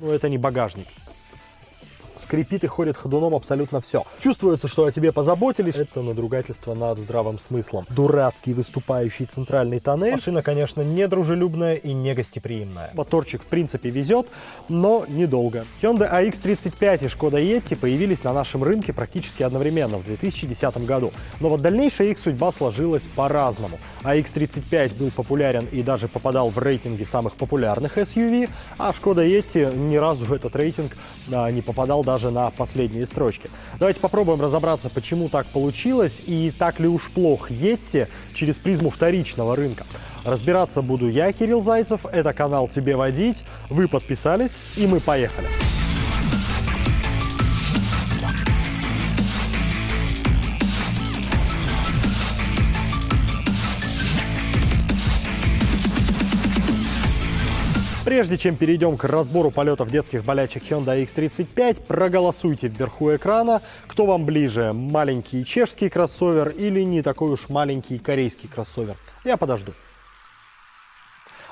Ну, это не багажник скрипит и ходит ходуном абсолютно все. Чувствуется, что о тебе позаботились. Это надругательство над здравым смыслом. Дурацкий выступающий центральный тоннель. Машина, конечно, не дружелюбная и не гостеприимная. Моторчик, в принципе, везет, но недолго. Hyundai AX35 и Skoda Yeti появились на нашем рынке практически одновременно в 2010 году. Но вот дальнейшая их судьба сложилась по-разному. AX35 был популярен и даже попадал в рейтинги самых популярных SUV, а Skoda Yeti ни разу в этот рейтинг а, не попадал даже на последние строчки. Давайте попробуем разобраться, почему так получилось и так ли уж плох Yeti через призму вторичного рынка. Разбираться буду я, Кирилл Зайцев, это канал «Тебе водить», вы подписались и мы поехали. Прежде чем перейдем к разбору полетов детских болячек Hyundai X35, проголосуйте вверху экрана, кто вам ближе, маленький чешский кроссовер или не такой уж маленький корейский кроссовер. Я подожду.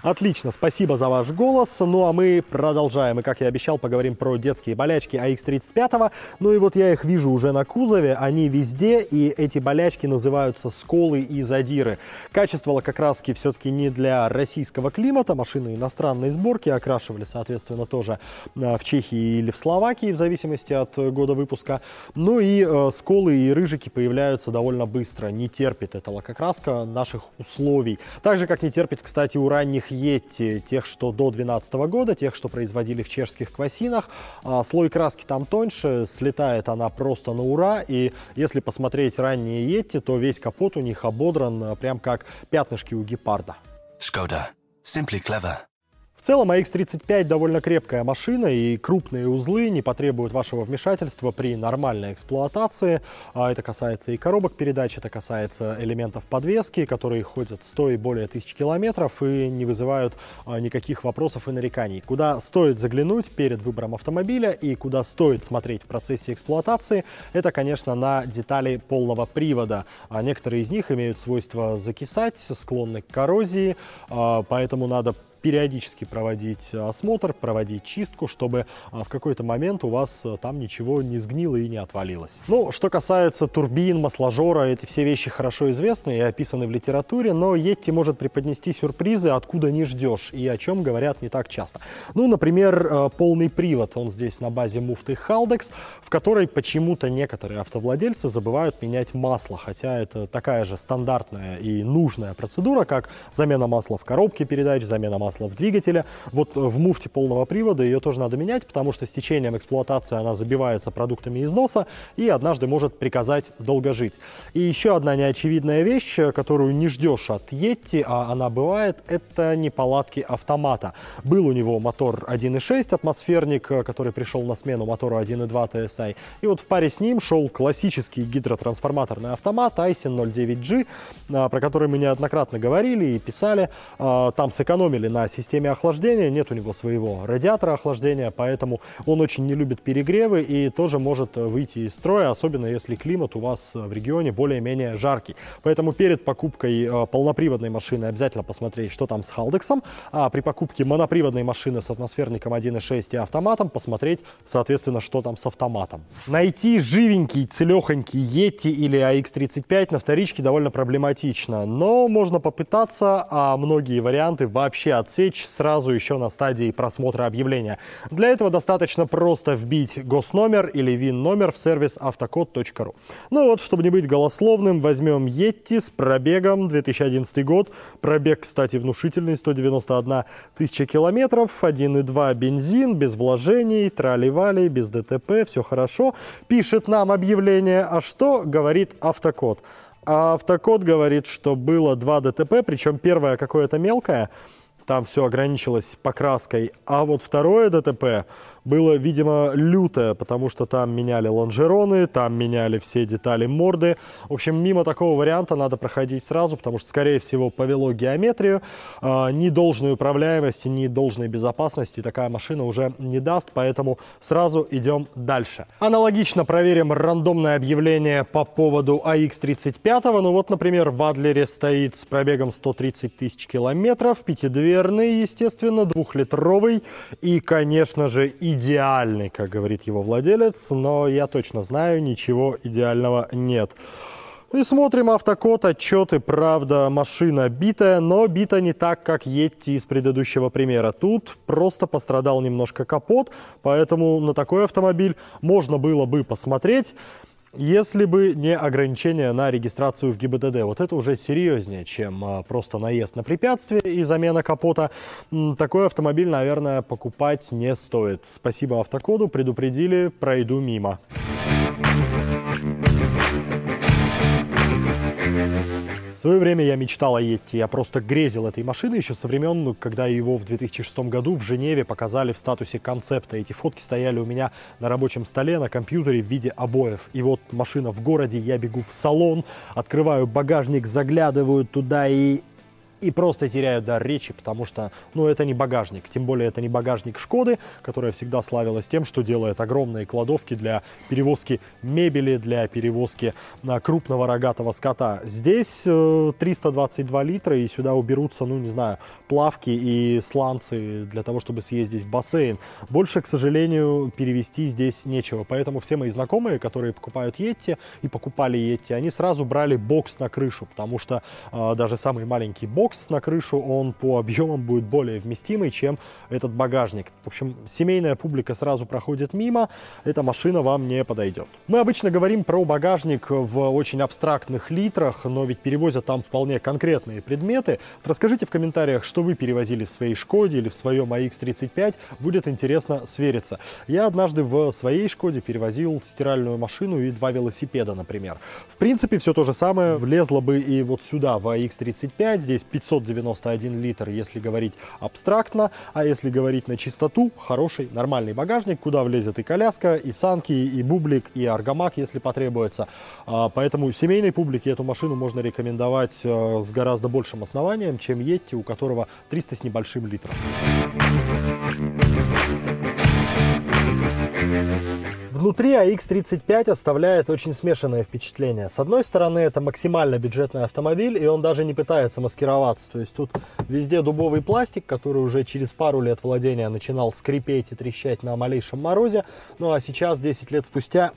Отлично, спасибо за ваш голос. Ну а мы продолжаем. И как я обещал, поговорим про детские болячки AX35. Ну и вот я их вижу уже на кузове. Они везде, и эти болячки называются сколы и задиры. Качество лакокраски все-таки не для российского климата. Машины иностранной сборки окрашивали, соответственно, тоже э, в Чехии или в Словакии, в зависимости от года выпуска. Ну и э, сколы и рыжики появляются довольно быстро. Не терпит эта лакокраска наших условий. Так же, как не терпит, кстати, у ранних Йетти, тех, что до 2012 года, тех, что производили в чешских квасинах. А, слой краски там тоньше, слетает она просто на ура. И если посмотреть ранние Йетти, то весь капот у них ободран а, прям как пятнышки у гепарда. Skoda. Simply clever. В целом AX35 довольно крепкая машина, и крупные узлы не потребуют вашего вмешательства при нормальной эксплуатации. А это касается и коробок передач, это касается элементов подвески, которые ходят 100 и более тысяч километров и не вызывают а, никаких вопросов и нареканий. Куда стоит заглянуть перед выбором автомобиля и куда стоит смотреть в процессе эксплуатации, это, конечно, на детали полного привода. А некоторые из них имеют свойство закисать, склонны к коррозии, а, поэтому надо периодически проводить осмотр, проводить чистку, чтобы а, в какой-то момент у вас э, там ничего не сгнило и не отвалилось. Ну, что касается турбин, масложора, эти все вещи хорошо известны и описаны в литературе, но Yeti может преподнести сюрпризы, откуда не ждешь и о чем говорят не так часто. Ну, например, э, полный привод, он здесь на базе муфты Haldex, в которой почему-то некоторые автовладельцы забывают менять масло, хотя это такая же стандартная и нужная процедура, как замена масла в коробке передач, замена масла масла в двигателе. Вот э, в муфте полного привода ее тоже надо менять, потому что с течением эксплуатации она забивается продуктами износа и однажды может приказать долго жить. И еще одна неочевидная вещь, э, которую не ждешь от Yeti, а она бывает, это неполадки автомата. Был у него мотор 1.6 атмосферник, э, который пришел на смену мотору 1.2 TSI. И вот в паре с ним шел классический гидротрансформаторный автомат Aisin 09G, про который мы неоднократно говорили и писали. Там сэкономили на на системе охлаждения, нет у него своего радиатора охлаждения, поэтому он очень не любит перегревы и тоже может выйти из строя, особенно если климат у вас в регионе более-менее жаркий. Поэтому перед покупкой э, полноприводной машины обязательно посмотреть, что там с Халдексом, а при покупке моноприводной машины с атмосферником 1.6 и автоматом посмотреть, соответственно, что там с автоматом. Найти живенький, целехонький Yeti или AX35 на вторичке довольно проблематично, но можно попытаться, а многие варианты вообще от отсечь сразу еще на стадии просмотра объявления. Для этого достаточно просто вбить госномер или ВИН-номер в сервис автокод.ру. Ну вот, чтобы не быть голословным, возьмем Yeti с пробегом 2011 год. Пробег, кстати, внушительный, 191 тысяча километров, 1,2 бензин, без вложений, трали-вали, без ДТП, все хорошо. Пишет нам объявление, а что говорит автокод? А автокод говорит, что было два ДТП, причем первое какое-то мелкое, там все ограничилось покраской. А вот второе ДТП было, видимо, лютое, потому что там меняли лонжероны, там меняли все детали морды. В общем, мимо такого варианта надо проходить сразу, потому что, скорее всего, повело геометрию. Э, ни должной управляемости, ни должной безопасности такая машина уже не даст, поэтому сразу идем дальше. Аналогично проверим рандомное объявление по поводу AX35. Ну вот, например, в Адлере стоит с пробегом 130 тысяч километров, пятидверный естественно, двухлитровый и, конечно же, идеальный, как говорит его владелец, но я точно знаю, ничего идеального нет. И смотрим автокод, отчеты, правда, машина битая, но бита не так, как Yeti из предыдущего примера. Тут просто пострадал немножко капот, поэтому на такой автомобиль можно было бы посмотреть. Если бы не ограничение на регистрацию в ГИБДД, вот это уже серьезнее, чем а, просто наезд на препятствие и замена капота. Такой автомобиль, наверное, покупать не стоит. Спасибо автокоду, предупредили, пройду мимо. В свое время я мечтал о Йетти, я просто грезил этой машиной еще со времен, ну, когда его в 2006 году в Женеве показали в статусе концепта. Эти фотки стояли у меня на рабочем столе, на компьютере в виде обоев. И вот машина в городе, я бегу в салон, открываю багажник, заглядываю туда и и просто теряют дар речи, потому что, ну, это не багажник. Тем более, это не багажник Шкоды, которая всегда славилась тем, что делает огромные кладовки для перевозки мебели, для перевозки а, крупного рогатого скота. Здесь 322 э, литра, и сюда уберутся, ну, не знаю, плавки и сланцы для того, чтобы съездить в бассейн. Больше, к сожалению, перевести здесь нечего. Поэтому все мои знакомые, которые покупают Йетти и покупали Йетти, они сразу брали бокс на крышу, потому что э, даже самый маленький бокс бокс на крышу, он по объемам будет более вместимый, чем этот багажник. В общем, семейная публика сразу проходит мимо, эта машина вам не подойдет. Мы обычно говорим про багажник в очень абстрактных литрах, но ведь перевозят там вполне конкретные предметы. Расскажите в комментариях, что вы перевозили в своей Шкоде или в своем AX35, будет интересно свериться. Я однажды в своей Шкоде перевозил стиральную машину и два велосипеда, например. В принципе, все то же самое влезло бы и вот сюда, в AX35, здесь 591 литр, если говорить абстрактно, а если говорить на чистоту, хороший, нормальный багажник, куда влезет и коляска, и санки, и бублик, и аргамак, если потребуется. А, поэтому семейной публике эту машину можно рекомендовать э, с гораздо большим основанием, чем Yeti, у которого 300 с небольшим литров. Внутри AX35 оставляет очень смешанное впечатление. С одной стороны, это максимально бюджетный автомобиль, и он даже не пытается маскироваться. То есть тут везде дубовый пластик, который уже через пару лет владения начинал скрипеть и трещать на малейшем морозе. Ну а сейчас, 10 лет спустя,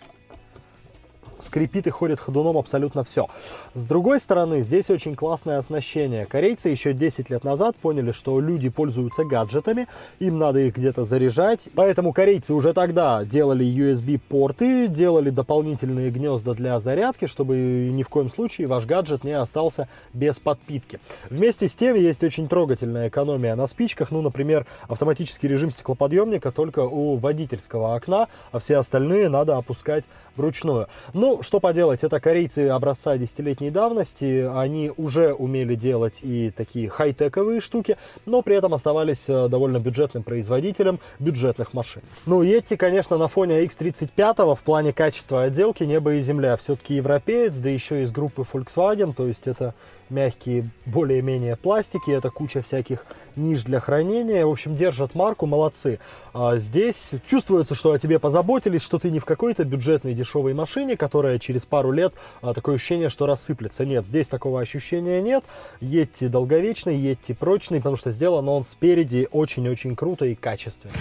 скрипит и ходит ходуном абсолютно все. С другой стороны, здесь очень классное оснащение. Корейцы еще 10 лет назад поняли, что люди пользуются гаджетами, им надо их где-то заряжать, поэтому корейцы уже тогда делали USB-порты, делали дополнительные гнезда для зарядки, чтобы ни в коем случае ваш гаджет не остался без подпитки. Вместе с тем есть очень трогательная экономия на спичках, ну, например, автоматический режим стеклоподъемника только у водительского окна, а все остальные надо опускать вручную. Но ну, что поделать, это корейцы образца десятилетней давности, они уже умели делать и такие хай-тековые штуки, но при этом оставались э, довольно бюджетным производителем бюджетных машин. Ну, Yeti, конечно, на фоне X35 в плане качества отделки небо и земля. Все-таки европеец, да еще из группы Volkswagen, то есть это мягкие более-менее пластики, это куча всяких ниш для хранения. В общем, держат марку, молодцы. А здесь чувствуется, что о тебе позаботились, что ты не в какой-то бюджетной дешевой машине, которая через пару лет а, такое ощущение, что рассыплется. Нет, здесь такого ощущения нет. Едьте долговечный, едьте прочный, потому что сделан он спереди очень-очень круто и качественно.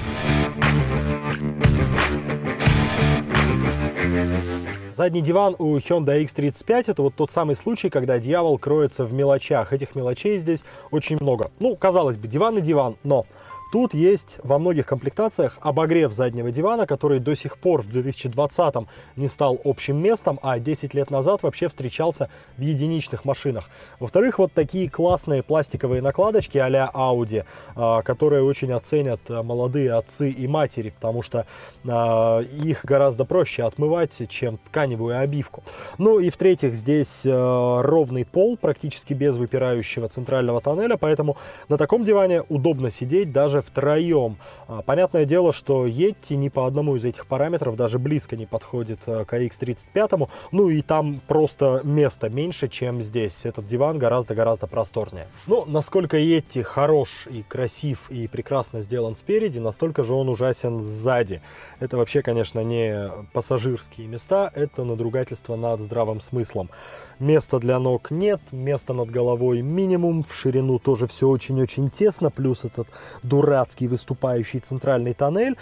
Задний диван у Hyundai X35 это вот тот самый случай, когда дьявол кроется в мелочах. Этих мелочей здесь очень много. Ну, казалось бы, диван и диван, но Тут есть во многих комплектациях обогрев заднего дивана, который до сих пор в 2020 не стал общим местом, а 10 лет назад вообще встречался в единичных машинах. Во-вторых, вот такие классные пластиковые накладочки а-ля Audi, а, которые очень оценят а, молодые отцы и матери, потому что а, их гораздо проще отмывать, чем тканевую обивку. Ну и в-третьих, здесь ровный пол, практически без выпирающего центрального тоннеля, поэтому на таком диване удобно сидеть даже даже втроем. А, понятное дело, что Yeti ни по одному из этих параметров даже близко не подходит э, к AX35. Ну и там просто места меньше, чем здесь. Этот диван гораздо-гораздо просторнее. Ну, насколько Yeti хорош и красив и прекрасно сделан спереди, настолько же он ужасен сзади. Это вообще, конечно, не пассажирские места, это надругательство над здравым смыслом. Места для ног нет, места над головой минимум, в ширину тоже все очень-очень тесно, плюс этот дурацкий выступающий центральный тоннель.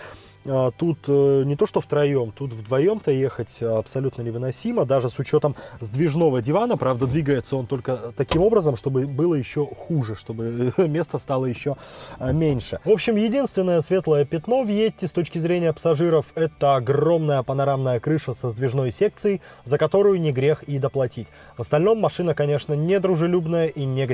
А, тут э, не то что втроем, тут вдвоем-то ехать абсолютно невыносимо, даже с учетом сдвижного дивана, правда, двигается он только таким образом, чтобы было еще хуже, чтобы места стало еще а, меньше. В общем, единственное светлое пятно в Йетти с точки зрения пассажиров – это огромная панорамная крыша со сдвижной секцией, за которую не грех и доплатить. В остальном машина, конечно, не дружелюбная и не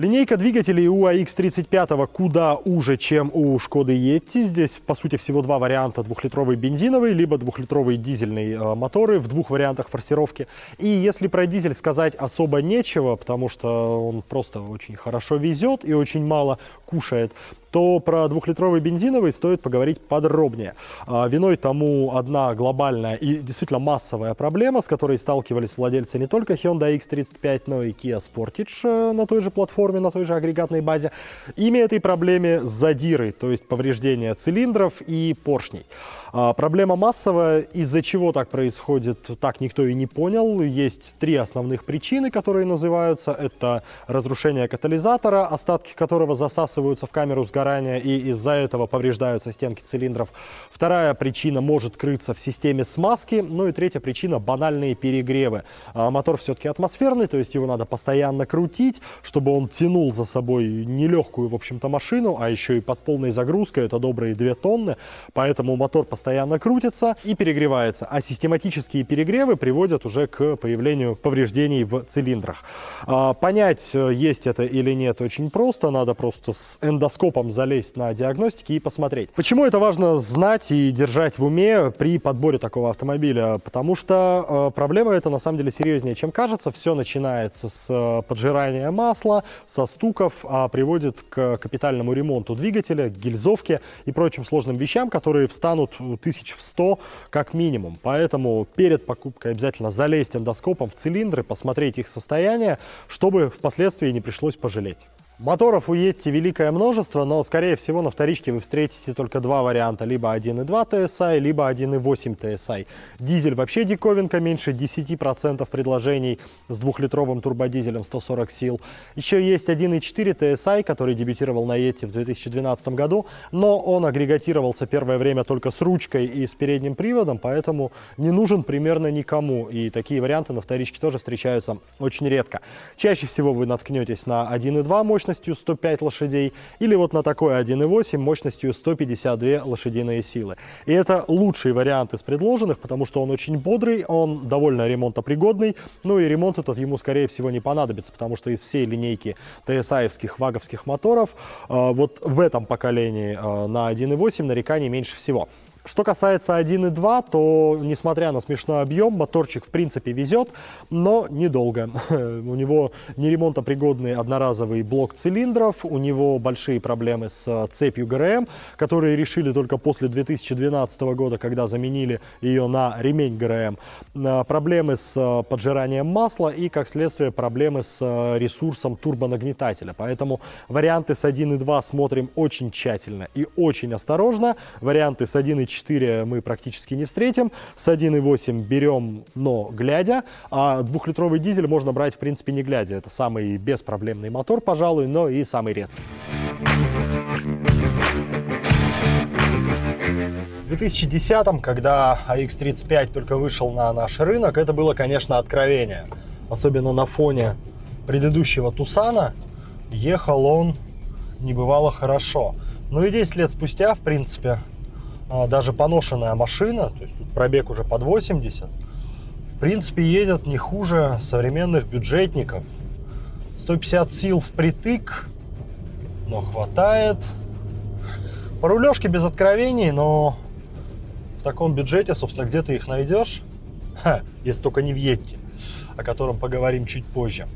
Линейка двигателей у AX35 куда уже, чем у Шкоды Yeti. Здесь, по сути, всего два варианта. Двухлитровый бензиновый, либо двухлитровый дизельный э, моторы в двух вариантах форсировки. И если про дизель сказать особо нечего, потому что он просто очень хорошо везет и очень мало кушает, то про двухлитровый бензиновый стоит поговорить подробнее. А, виной тому одна глобальная и действительно массовая проблема, с которой сталкивались владельцы не только Hyundai X35, но и Kia Sportage э, на той же платформе, на той же агрегатной базе. Имя этой проблеме задиры, то есть повреждения цилиндров и поршней. А, проблема массовая. Из-за чего так происходит, так никто и не понял. Есть три основных причины, которые называются. Это разрушение катализатора, остатки которого засасываются в камеру сгорания, и из-за этого повреждаются стенки цилиндров. Вторая причина может крыться в системе смазки. Ну и третья причина – банальные перегревы. А, мотор все-таки атмосферный, то есть его надо постоянно крутить, чтобы он тянул за собой нелегкую, в общем-то, машину, а еще и под полной загрузкой, это добрые 2 тонны. Поэтому мотор постоянно постоянно крутится и перегревается. А систематические перегревы приводят уже к появлению повреждений в цилиндрах. А, понять, э, есть это или нет, очень просто. Надо просто с эндоскопом залезть на диагностике и посмотреть. Почему это важно знать и держать в уме при подборе такого автомобиля? Потому что э, проблема это на самом деле серьезнее, чем кажется. Все начинается с э, поджирания масла, со стуков, а приводит к капитальному ремонту двигателя, гильзовке и прочим сложным вещам, которые встанут тысяч в 100 как минимум. Поэтому перед покупкой обязательно залезть эндоскопом в цилиндры, посмотреть их состояние, чтобы впоследствии не пришлось пожалеть. Моторов у Yeti великое множество, но, скорее всего, на вторичке вы встретите только два варианта. Либо 1.2 TSI, либо 1.8 TSI. Дизель вообще диковинка, меньше 10% предложений с двухлитровым турбодизелем 140 сил. Еще есть 1.4 TSI, который дебютировал на Yeti в 2012 году, но он агрегатировался первое время только с ручкой и с передним приводом, поэтому не нужен примерно никому. И такие варианты на вторичке тоже встречаются очень редко. Чаще всего вы наткнетесь на 1.2 мощность мощностью 105 лошадей или вот на такой 1.8 мощностью 152 лошадиные силы. И это лучший вариант из предложенных, потому что он очень бодрый, он довольно ремонтопригодный, ну и ремонт этот ему, скорее всего, не понадобится, потому что из всей линейки TSI-евских ваговских моторов э, вот в этом поколении э, на 1.8 нареканий меньше всего. Что касается 1.2, то, несмотря на смешной объем, моторчик в принципе везет, но недолго. у него не ремонтопригодный одноразовый блок цилиндров, у него большие проблемы с цепью ГРМ, которые решили только после 2012 года, когда заменили ее на ремень ГРМ. А, проблемы с поджиранием масла и, как следствие, проблемы с ресурсом турбонагнетателя. Поэтому варианты с 1.2 смотрим очень тщательно и очень осторожно. Варианты с 1.4 4 мы практически не встретим. С 1.8 берем, но глядя. А двухлитровый дизель можно брать, в принципе, не глядя. Это самый беспроблемный мотор, пожалуй, но и самый редкий. В 2010 когда AX35 только вышел на наш рынок, это было, конечно, откровение. Особенно на фоне предыдущего Тусана ехал он не бывало хорошо. Ну и 10 лет спустя, в принципе, даже поношенная машина, то есть тут пробег уже под 80, в принципе едет не хуже современных бюджетников. 150 сил впритык, но хватает. По рулежке без откровений, но в таком бюджете, собственно, где ты их найдешь? Ха, если только не в Йетти, о котором поговорим чуть позже.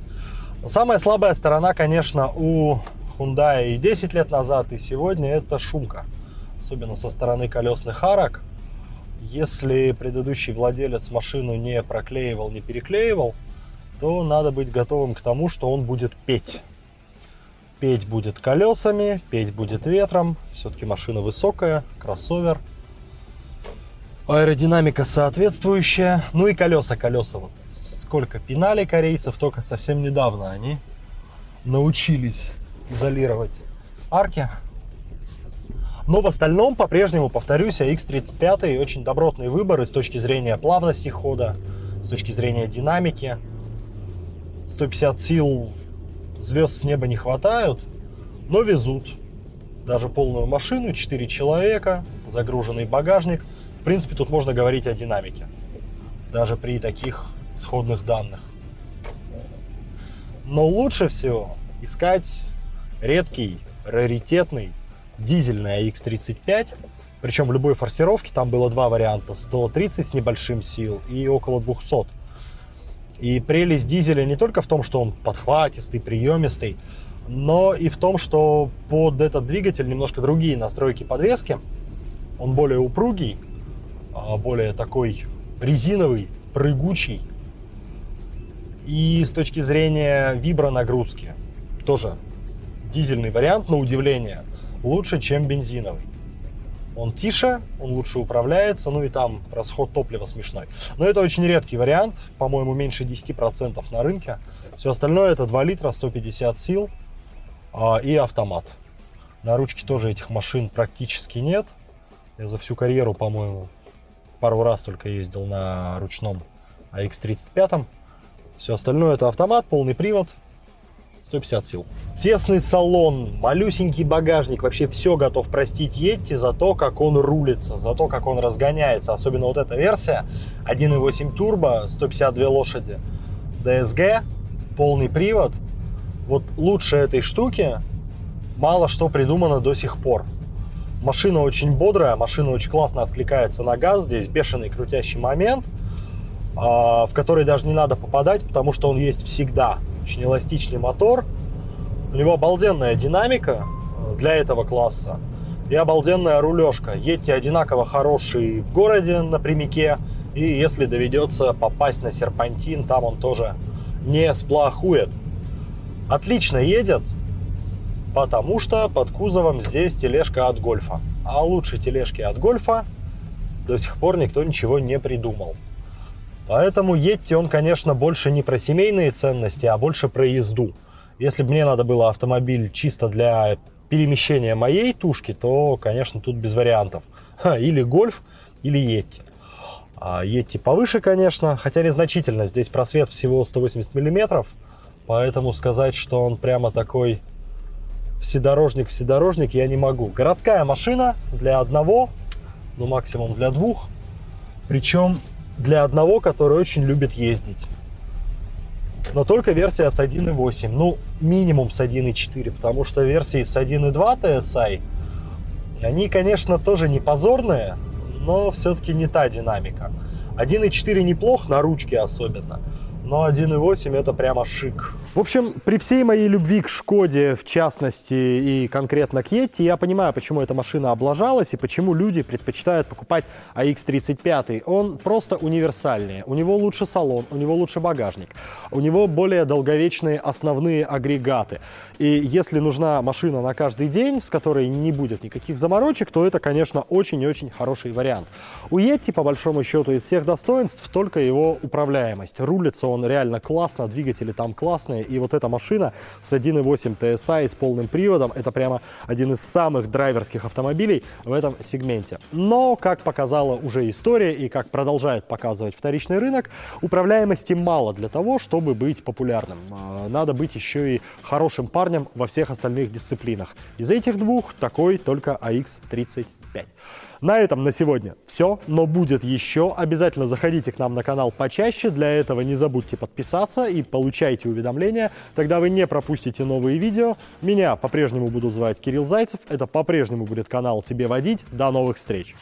Самая слабая сторона, конечно, у Hyundai и 10 лет назад, и сегодня это шумка. Особенно со стороны колесных арок. Если предыдущий владелец машину не проклеивал, не переклеивал, то надо быть готовым к тому, что он будет петь. Петь будет колесами, петь будет ветром. Все-таки машина высокая, кроссовер. Аэродинамика соответствующая. Ну и колеса, колеса. Вот сколько пинали корейцев, только совсем недавно они научились изолировать арки. Но в остальном, по-прежнему, повторюсь, AX35 очень добротный выбор и с точки зрения плавности хода, с точки зрения динамики. 150 сил звезд с неба не хватают, но везут. Даже полную машину, 4 человека, загруженный багажник. В принципе, тут можно говорить о динамике. Даже при таких сходных данных. Но лучше всего искать редкий, раритетный дизельный AX35. Причем в любой форсировке там было два варианта. 130 с небольшим сил и около 200. И прелесть дизеля не только в том, что он подхватистый, приемистый, но и в том, что под этот двигатель немножко другие настройки подвески. Он более упругий, а более такой резиновый, прыгучий. И с точки зрения вибронагрузки тоже дизельный вариант, на удивление, лучше, чем бензиновый. Он тише, он лучше управляется, ну и там расход топлива смешной. Но это очень редкий вариант, по-моему, меньше 10% на рынке. Все остальное это 2 литра, 150 сил а, и автомат. На ручке тоже этих машин практически нет. Я за всю карьеру, по-моему, пару раз только ездил на ручном AX35. Все остальное это автомат, полный привод, 150 сил. Тесный салон, малюсенький багажник, вообще все готов простить Yeti за то, как он рулится, за то, как он разгоняется. Особенно вот эта версия 1.8 турбо, 152 лошади, DSG, полный привод. Вот лучше этой штуки мало что придумано до сих пор. Машина очень бодрая, машина очень классно откликается на газ. Здесь бешеный крутящий момент, а, в который даже не надо попадать, потому что он есть всегда очень эластичный мотор. У него обалденная динамика э, для этого класса и обалденная рулежка. Едьте одинаково хороший в городе напрямике, и если доведется попасть на серпантин, там он тоже не сплохует. Отлично едет, потому что под кузовом здесь тележка от гольфа. А лучше тележки от гольфа до сих пор никто ничего не придумал. Поэтому Yeti, он, конечно, больше не про семейные ценности, а больше про езду. Если бы мне надо было автомобиль чисто для перемещения моей тушки, то, конечно, тут без вариантов. Или гольф, или Yeti. А Yeti повыше, конечно, хотя незначительно. Здесь просвет всего 180 миллиметров, поэтому сказать, что он прямо такой вседорожник-вседорожник я не могу. Городская машина для одного, ну максимум для двух. Причем для одного, который очень любит ездить. Но только версия с 1.8, ну, минимум с 1.4, потому что версии с 1.2 TSI, они, конечно, тоже не позорные, но все-таки не та динамика. 1.4 неплох, на ручке особенно – но 1.8 это прямо шик. В общем, при всей моей любви к Шкоде, в частности, и конкретно к Yeti, я понимаю, почему эта машина облажалась и почему люди предпочитают покупать AX35. Он просто универсальнее. У него лучше салон, у него лучше багажник, у него более долговечные основные агрегаты. И если нужна машина на каждый день, с которой не будет никаких заморочек, то это, конечно, очень и очень хороший вариант. У Yeti, по большому счету, из всех достоинств только его управляемость. Рулится он реально классно, двигатели там классные. И вот эта машина с 1.8 TSI с полным приводом, это прямо один из самых драйверских автомобилей в этом сегменте. Но, как показала уже история и как продолжает показывать вторичный рынок, управляемости мало для того, чтобы быть популярным. А, надо быть еще и хорошим парнем во всех остальных дисциплинах. Из этих двух такой только AX35. На этом на сегодня все, но будет еще. Обязательно заходите к нам на канал почаще. Для этого не забудьте подписаться и получайте уведомления. Тогда вы не пропустите новые видео. Меня по-прежнему буду звать Кирилл Зайцев. Это по-прежнему будет канал «Тебе водить». До новых встреч!